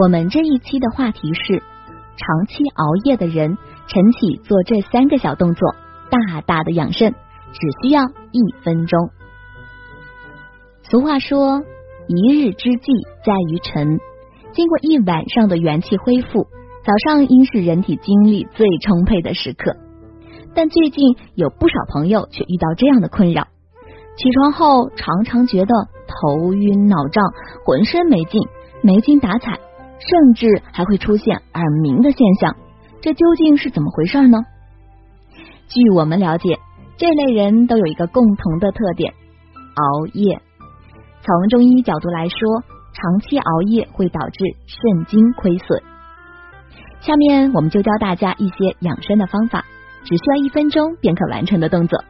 我们这一期的话题是：长期熬夜的人，晨起做这三个小动作，大大的养肾，只需要一分钟。俗话说，一日之计在于晨。经过一晚上的元气恢复，早上应是人体精力最充沛的时刻。但最近有不少朋友却遇到这样的困扰：起床后常常觉得头晕脑胀，浑身没劲，没精打采，甚至还会出现耳鸣的现象。这究竟是怎么回事呢？据我们了解，这类人都有一个共同的特点：熬夜。从中医角度来说，长期熬夜会导致肾精亏损。下面我们就教大家一些养生的方法。只需要一分钟便可完成的动作，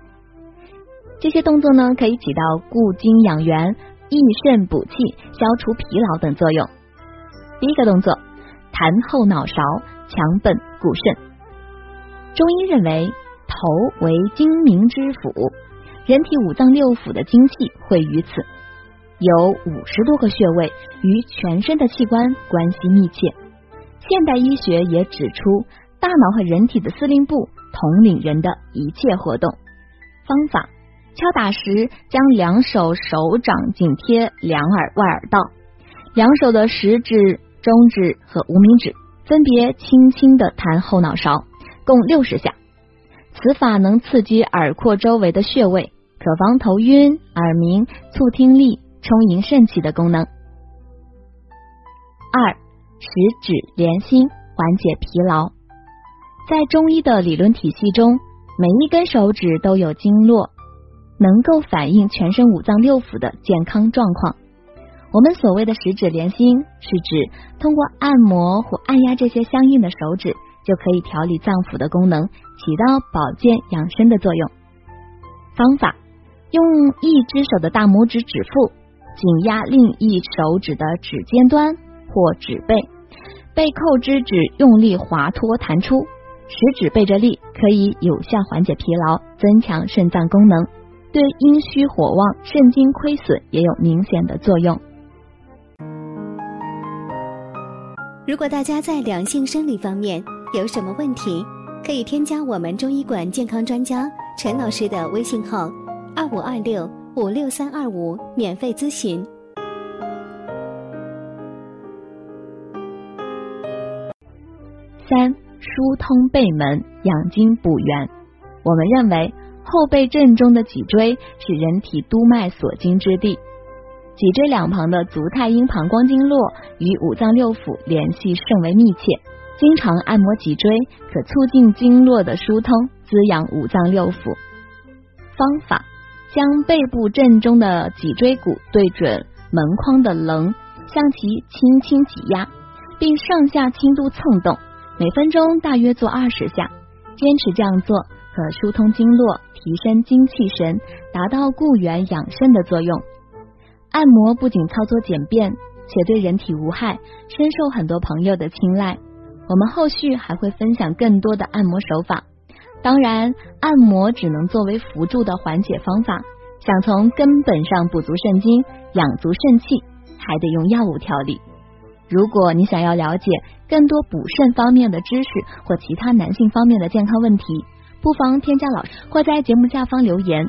这些动作呢可以起到固精养元、益肾补气、消除疲劳等作用。第一个动作，弹后脑勺，强本固肾。中医认为，头为精明之府，人体五脏六腑的精气汇于此，有五十多个穴位，与全身的器官关系密切。现代医学也指出，大脑和人体的司令部。统领人的一切活动方法：敲打时，将两手手掌紧贴两耳外耳道，两手的食指、中指和无名指分别轻轻的弹后脑勺，共六十下。此法能刺激耳廓周围的穴位，可防头晕、耳鸣、促听力、充盈肾气的功能。二、食指连心，缓解疲劳。在中医的理论体系中，每一根手指都有经络，能够反映全身五脏六腑的健康状况。我们所谓的十指连心，是指通过按摩或按压这些相应的手指，就可以调理脏腑的功能，起到保健养生的作用。方法：用一只手的大拇指指腹紧压另一手指的指尖端或指背，被扣之指用力滑脱弹出。食指背着力，可以有效缓解疲劳，增强肾脏功能，对阴虚火旺、肾精亏损也有明显的作用。如果大家在两性生理方面有什么问题，可以添加我们中医馆健康专家陈老师的微信号：二五二六五六三二五，免费咨询。三。疏通背门，养精补元。我们认为后背正中的脊椎是人体督脉所经之地，脊椎两旁的足太阴膀胱经络与五脏六腑联系甚为密切。经常按摩脊椎，可促进经络的疏通，滋养五脏六腑。方法：将背部正中的脊椎骨对准门框的棱，向其轻轻挤压，并上下轻度蹭动。每分钟大约做二十下，坚持这样做可疏通经络，提升精气神，达到固元养肾的作用。按摩不仅操作简便，且对人体无害，深受很多朋友的青睐。我们后续还会分享更多的按摩手法。当然，按摩只能作为辅助的缓解方法，想从根本上补足肾精、养足肾气，还得用药物调理。如果你想要了解更多补肾方面的知识或其他男性方面的健康问题，不妨添加老师或在节目下方留言，